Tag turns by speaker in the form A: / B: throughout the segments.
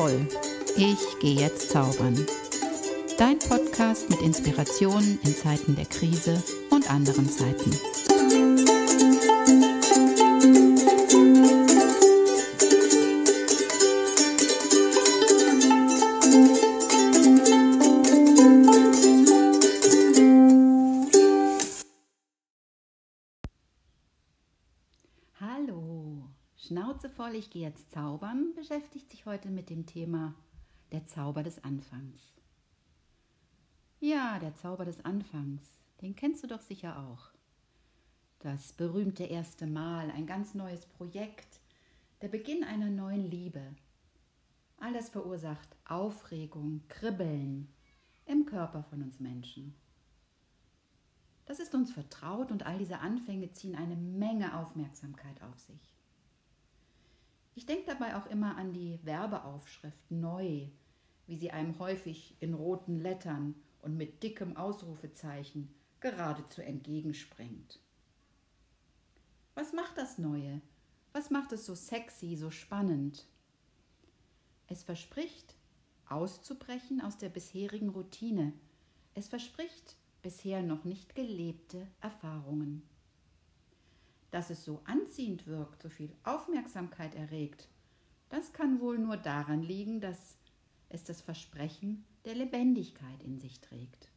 A: voll. Ich gehe jetzt zaubern. Dein Podcast mit Inspirationen in Zeiten der Krise und anderen Zeiten. Schnauze voll, ich gehe jetzt zaubern, beschäftigt sich heute mit dem Thema der Zauber des Anfangs. Ja, der Zauber des Anfangs, den kennst du doch sicher auch. Das berühmte erste Mal, ein ganz neues Projekt, der Beginn einer neuen Liebe. All das verursacht Aufregung, Kribbeln im Körper von uns Menschen. Das ist uns vertraut und all diese Anfänge ziehen eine Menge Aufmerksamkeit auf sich. Ich denke dabei auch immer an die Werbeaufschrift neu, wie sie einem häufig in roten Lettern und mit dickem Ausrufezeichen geradezu entgegenspringt. Was macht das Neue? Was macht es so sexy, so spannend? Es verspricht, auszubrechen aus der bisherigen Routine. Es verspricht, bisher noch nicht gelebte Erfahrungen. Dass es so anziehend wirkt, so viel Aufmerksamkeit erregt, das kann wohl nur daran liegen, dass es das Versprechen der Lebendigkeit in sich trägt.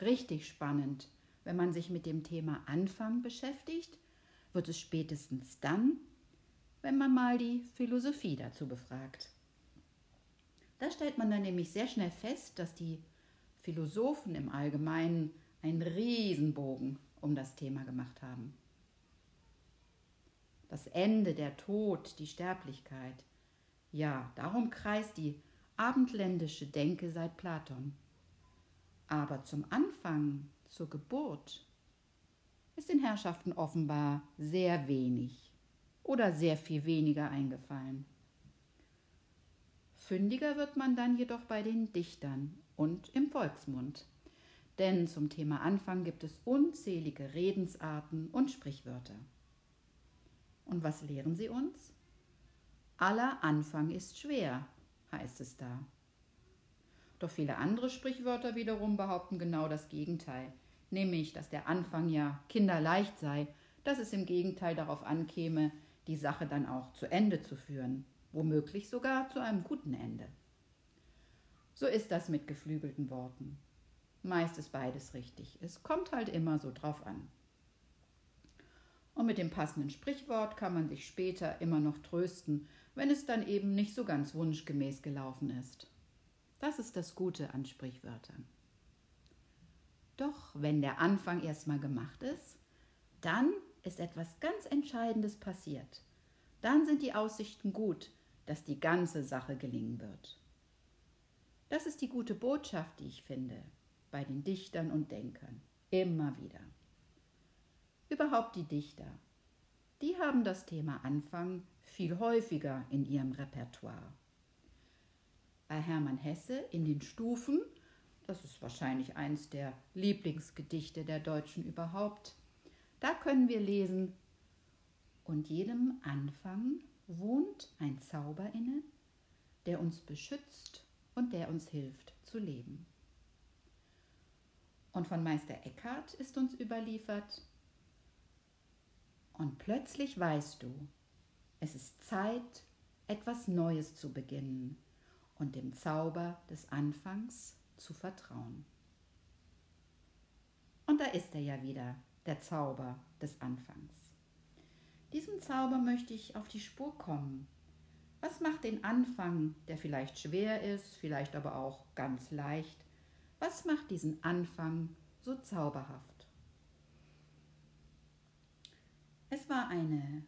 A: Richtig spannend, wenn man sich mit dem Thema Anfang beschäftigt, wird es spätestens dann, wenn man mal die Philosophie dazu befragt. Da stellt man dann nämlich sehr schnell fest, dass die Philosophen im Allgemeinen einen Riesenbogen um das Thema gemacht haben. Das Ende, der Tod, die Sterblichkeit. Ja, darum kreist die abendländische Denke seit Platon. Aber zum Anfang, zur Geburt, ist den Herrschaften offenbar sehr wenig oder sehr viel weniger eingefallen. Fündiger wird man dann jedoch bei den Dichtern und im Volksmund. Denn zum Thema Anfang gibt es unzählige Redensarten und Sprichwörter. Und was lehren sie uns? Aller Anfang ist schwer, heißt es da. Doch viele andere Sprichwörter wiederum behaupten genau das Gegenteil, nämlich, dass der Anfang ja kinderleicht sei, dass es im Gegenteil darauf ankäme, die Sache dann auch zu Ende zu führen, womöglich sogar zu einem guten Ende. So ist das mit geflügelten Worten. Meist ist beides richtig. Es kommt halt immer so drauf an. Und mit dem passenden Sprichwort kann man sich später immer noch trösten, wenn es dann eben nicht so ganz wunschgemäß gelaufen ist. Das ist das Gute an Sprichwörtern. Doch wenn der Anfang erstmal gemacht ist, dann ist etwas ganz Entscheidendes passiert. Dann sind die Aussichten gut, dass die ganze Sache gelingen wird. Das ist die gute Botschaft, die ich finde, bei den Dichtern und Denkern. Immer wieder. Überhaupt die Dichter. Die haben das Thema Anfang viel häufiger in ihrem Repertoire. Bei Hermann Hesse in den Stufen, das ist wahrscheinlich eins der Lieblingsgedichte der Deutschen überhaupt, da können wir lesen, und jedem Anfang wohnt ein Zauber inne, der uns beschützt und der uns hilft zu leben. Und von Meister Eckhart ist uns überliefert, und plötzlich weißt du, es ist Zeit, etwas Neues zu beginnen und dem Zauber des Anfangs zu vertrauen. Und da ist er ja wieder, der Zauber des Anfangs. Diesem Zauber möchte ich auf die Spur kommen was macht den Anfang, der vielleicht schwer ist, vielleicht aber auch ganz leicht? Was macht diesen Anfang so zauberhaft? Es war eine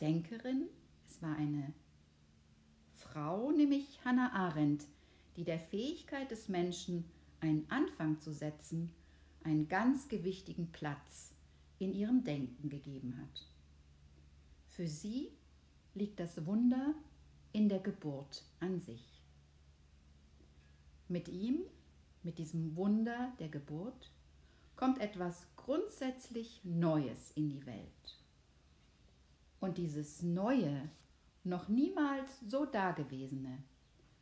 A: Denkerin, es war eine Frau, nämlich Hannah Arendt, die der Fähigkeit des Menschen, einen Anfang zu setzen, einen ganz gewichtigen Platz in ihrem Denken gegeben hat. Für sie liegt das Wunder in der Geburt an sich. Mit ihm, mit diesem Wunder der Geburt, kommt etwas grundsätzlich Neues in die Welt. Und dieses Neue noch niemals so Dagewesene,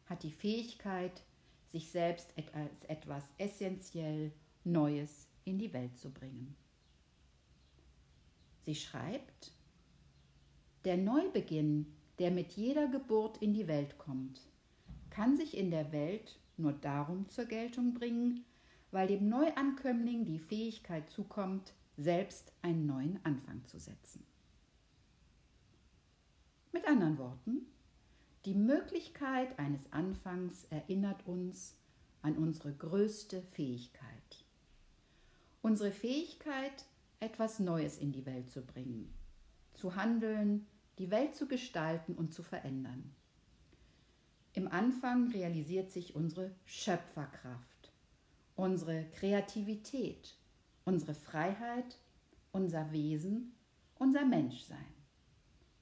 A: hat die Fähigkeit, sich selbst als etwas essentiell Neues in die Welt zu bringen. Sie schreibt, der Neubeginn, der mit jeder Geburt in die Welt kommt, kann sich in der Welt nur darum zur Geltung bringen, weil dem Neuankömmling die Fähigkeit zukommt, selbst einen neuen Anfang zu setzen. Mit anderen Worten, die Möglichkeit eines Anfangs erinnert uns an unsere größte Fähigkeit. Unsere Fähigkeit, etwas Neues in die Welt zu bringen, zu handeln, die Welt zu gestalten und zu verändern. Im Anfang realisiert sich unsere Schöpferkraft, unsere Kreativität, unsere Freiheit, unser Wesen, unser Menschsein.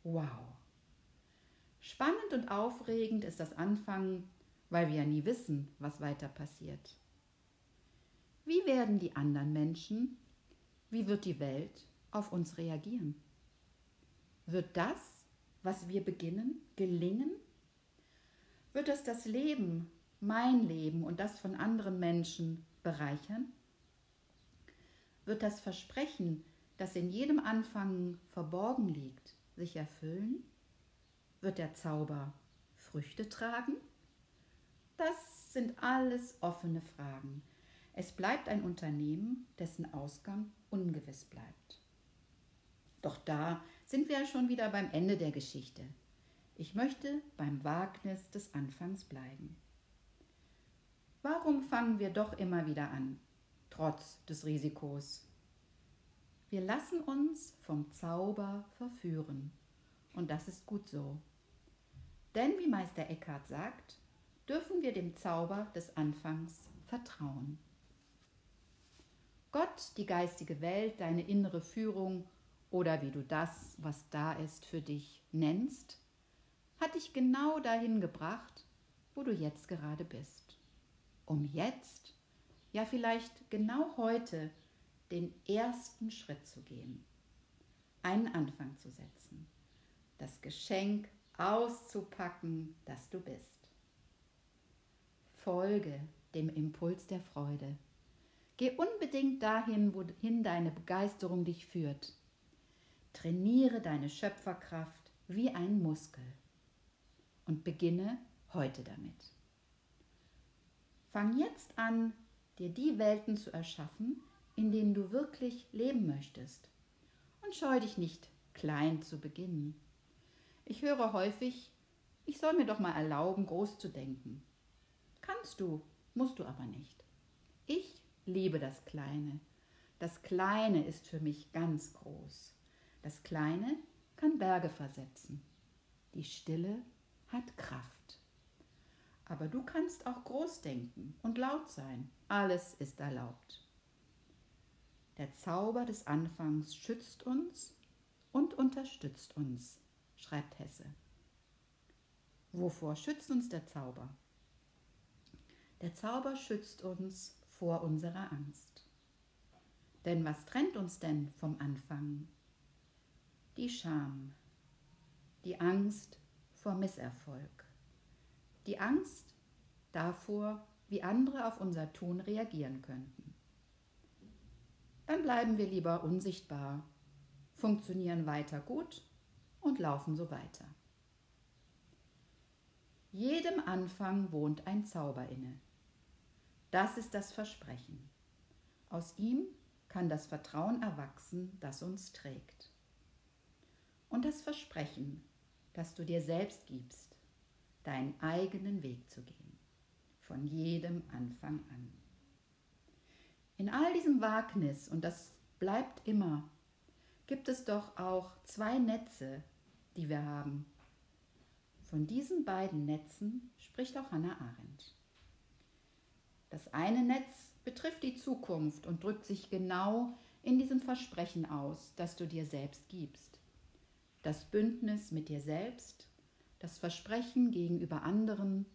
A: Wow! Spannend und aufregend ist das Anfangen, weil wir ja nie wissen, was weiter passiert. Wie werden die anderen Menschen, wie wird die Welt auf uns reagieren? Wird das, was wir beginnen, gelingen? Wird es das Leben, mein Leben und das von anderen Menschen bereichern? Wird das Versprechen, das in jedem Anfang verborgen liegt, sich erfüllen? Wird der Zauber Früchte tragen? Das sind alles offene Fragen. Es bleibt ein Unternehmen, dessen Ausgang ungewiss bleibt. Doch da sind wir ja schon wieder beim Ende der Geschichte. Ich möchte beim Wagnis des Anfangs bleiben. Warum fangen wir doch immer wieder an, trotz des Risikos? Wir lassen uns vom Zauber verführen. Und das ist gut so. Denn wie Meister Eckhart sagt, dürfen wir dem Zauber des Anfangs vertrauen. Gott, die geistige Welt, deine innere Führung oder wie du das, was da ist, für dich nennst, hat dich genau dahin gebracht, wo du jetzt gerade bist. Um jetzt, ja vielleicht genau heute, den ersten Schritt zu gehen, einen Anfang zu setzen, das Geschenk auszupacken, das du bist. Folge dem Impuls der Freude. Geh unbedingt dahin, wohin deine Begeisterung dich führt. Trainiere deine Schöpferkraft wie ein Muskel und beginne heute damit. Fang jetzt an, dir die Welten zu erschaffen, in denen du wirklich leben möchtest. Und scheu dich nicht, klein zu beginnen. Ich höre häufig, ich soll mir doch mal erlauben, groß zu denken. Kannst du, musst du aber nicht. Ich liebe das Kleine. Das Kleine ist für mich ganz groß. Das Kleine kann Berge versetzen. Die Stille hat Kraft. Aber du kannst auch groß denken und laut sein. Alles ist erlaubt. Der Zauber des Anfangs schützt uns und unterstützt uns schreibt Hesse. Wovor schützt uns der Zauber? Der Zauber schützt uns vor unserer Angst. Denn was trennt uns denn vom Anfang? Die Scham, die Angst vor Misserfolg, die Angst davor, wie andere auf unser Tun reagieren könnten. Dann bleiben wir lieber unsichtbar, funktionieren weiter gut und laufen so weiter. Jedem Anfang wohnt ein Zauber inne. Das ist das Versprechen. Aus ihm kann das Vertrauen erwachsen, das uns trägt. Und das Versprechen, das du dir selbst gibst, deinen eigenen Weg zu gehen, von jedem Anfang an. In all diesem Wagnis, und das bleibt immer, gibt es doch auch zwei Netze, die wir haben. Von diesen beiden Netzen spricht auch Hannah Arendt. Das eine Netz betrifft die Zukunft und drückt sich genau in diesem Versprechen aus, das du dir selbst gibst. Das Bündnis mit dir selbst, das Versprechen gegenüber anderen,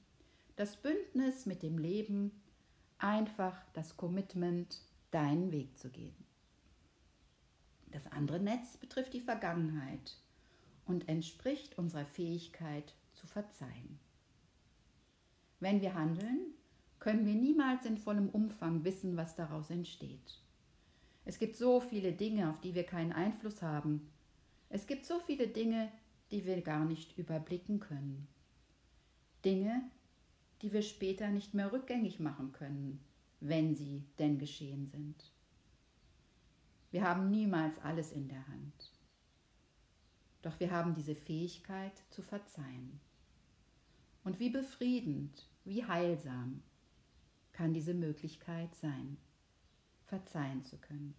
A: das Bündnis mit dem Leben, einfach das Commitment, deinen Weg zu gehen. Das andere Netz betrifft die Vergangenheit und entspricht unserer Fähigkeit zu verzeihen. Wenn wir handeln, können wir niemals in vollem Umfang wissen, was daraus entsteht. Es gibt so viele Dinge, auf die wir keinen Einfluss haben. Es gibt so viele Dinge, die wir gar nicht überblicken können. Dinge, die wir später nicht mehr rückgängig machen können, wenn sie denn geschehen sind. Wir haben niemals alles in der Hand. Doch wir haben diese Fähigkeit zu verzeihen. Und wie befriedend, wie heilsam kann diese Möglichkeit sein, verzeihen zu können.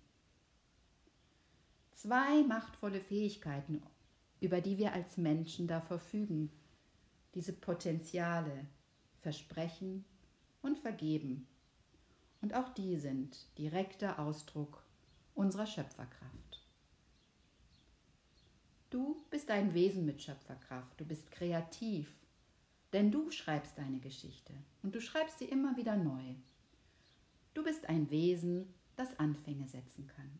A: Zwei machtvolle Fähigkeiten, über die wir als Menschen da verfügen, diese Potenziale versprechen und vergeben. Und auch die sind direkter Ausdruck unserer Schöpferkraft. Du bist ein Wesen mit Schöpferkraft, du bist kreativ, denn du schreibst deine Geschichte und du schreibst sie immer wieder neu. Du bist ein Wesen, das Anfänge setzen kann.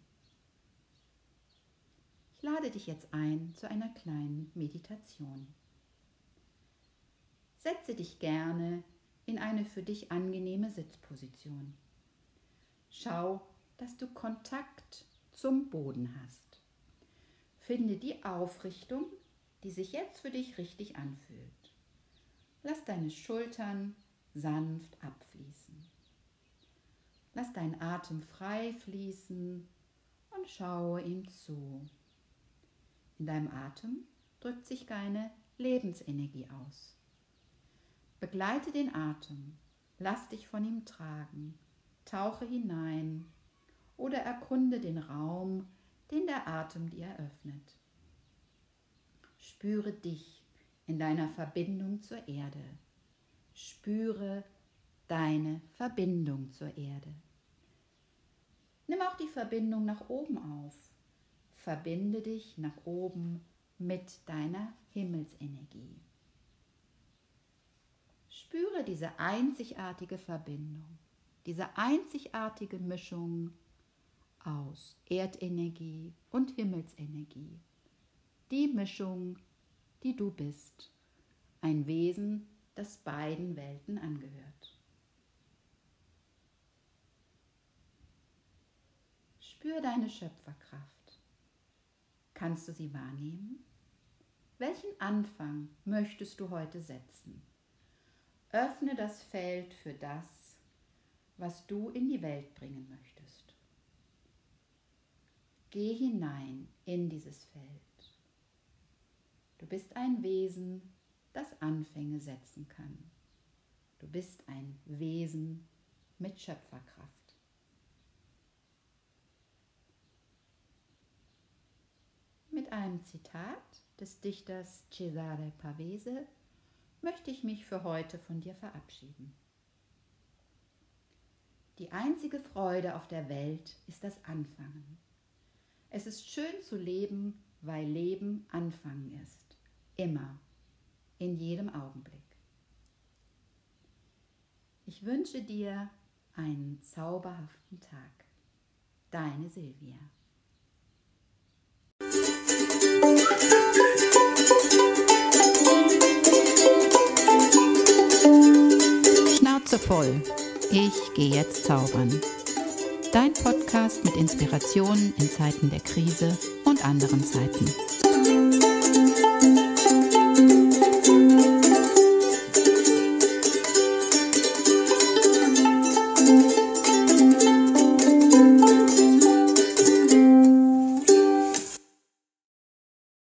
A: Ich lade dich jetzt ein zu einer kleinen Meditation. Setze dich gerne in eine für dich angenehme Sitzposition. Schau, dass du Kontakt zum Boden hast. Finde die Aufrichtung, die sich jetzt für dich richtig anfühlt. Lass deine Schultern sanft abfließen. Lass deinen Atem frei fließen und schaue ihm zu. In deinem Atem drückt sich deine Lebensenergie aus. Begleite den Atem, lass dich von ihm tragen, tauche hinein oder erkunde den Raum, den der Atem dir eröffnet. Spüre dich in deiner Verbindung zur Erde. Spüre deine Verbindung zur Erde. Nimm auch die Verbindung nach oben auf. Verbinde dich nach oben mit deiner Himmelsenergie. Spüre diese einzigartige Verbindung, diese einzigartige Mischung aus Erdenergie und Himmelsenergie. Die Mischung, die du bist. Ein Wesen, das beiden Welten angehört. Spür deine Schöpferkraft. Kannst du sie wahrnehmen? Welchen Anfang möchtest du heute setzen? Öffne das Feld für das, was du in die Welt bringen möchtest. Geh hinein in dieses Feld. Du bist ein Wesen, das Anfänge setzen kann. Du bist ein Wesen mit Schöpferkraft. Mit einem Zitat des Dichters Cesare Pavese möchte ich mich für heute von dir verabschieden. Die einzige Freude auf der Welt ist das Anfangen. Es ist schön zu leben, weil Leben Anfangen ist. Immer. In jedem Augenblick. Ich wünsche dir einen zauberhaften Tag. Deine Silvia. Voll. Ich gehe jetzt zaubern. Dein Podcast mit Inspirationen in Zeiten der Krise und anderen Zeiten.